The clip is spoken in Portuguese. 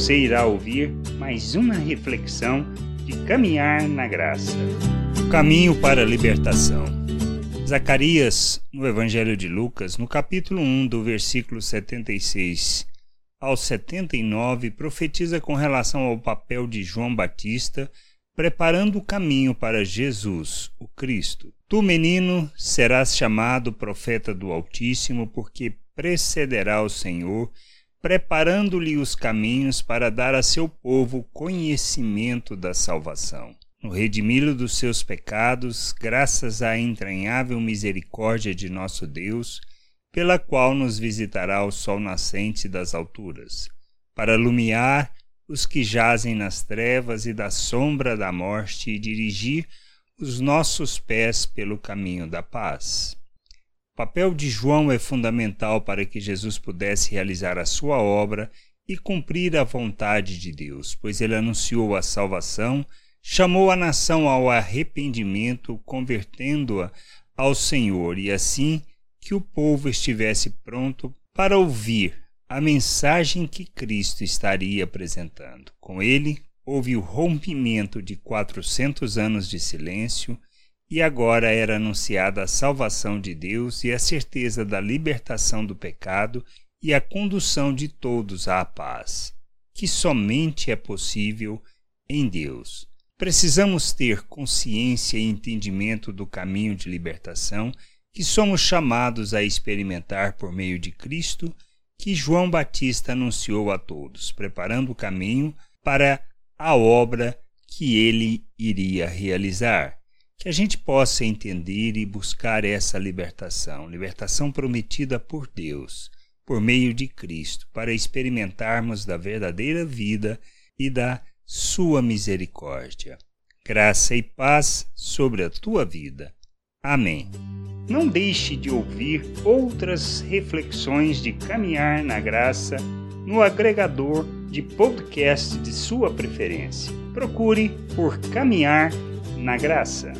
Você irá ouvir mais uma reflexão de caminhar na graça. Caminho para a libertação. Zacarias, no Evangelho de Lucas, no capítulo 1, do versículo 76 ao 79, profetiza com relação ao papel de João Batista preparando o caminho para Jesus, o Cristo. Tu, menino, serás chamado profeta do Altíssimo, porque precederá o Senhor, preparando-lhe os caminhos para dar a seu povo conhecimento da salvação. No redimi-lo dos seus pecados, graças à entranhável misericórdia de nosso Deus, pela qual nos visitará o sol nascente das alturas, para iluminar os que jazem nas trevas e da sombra da morte e dirigir os nossos pés pelo caminho da paz. Papel de João é fundamental para que Jesus pudesse realizar a sua obra e cumprir a vontade de Deus, pois ele anunciou a salvação, chamou a nação ao arrependimento, convertendo-a ao Senhor, e assim que o povo estivesse pronto para ouvir a mensagem que Cristo estaria apresentando. Com ele, houve o rompimento de 400 anos de silêncio e agora era anunciada a salvação de Deus e a certeza da libertação do pecado e a condução de todos à paz, que somente é possível em Deus. Precisamos ter consciência e entendimento do caminho de libertação que somos chamados a experimentar por meio de Cristo que João Batista anunciou a todos, preparando o caminho para a obra que ele iria realizar. Que a gente possa entender e buscar essa libertação, libertação prometida por Deus, por meio de Cristo, para experimentarmos da verdadeira vida e da sua misericórdia. Graça e paz sobre a tua vida. Amém. Não deixe de ouvir outras reflexões de caminhar na graça no agregador de podcast de sua preferência. Procure por Caminhar na Graça.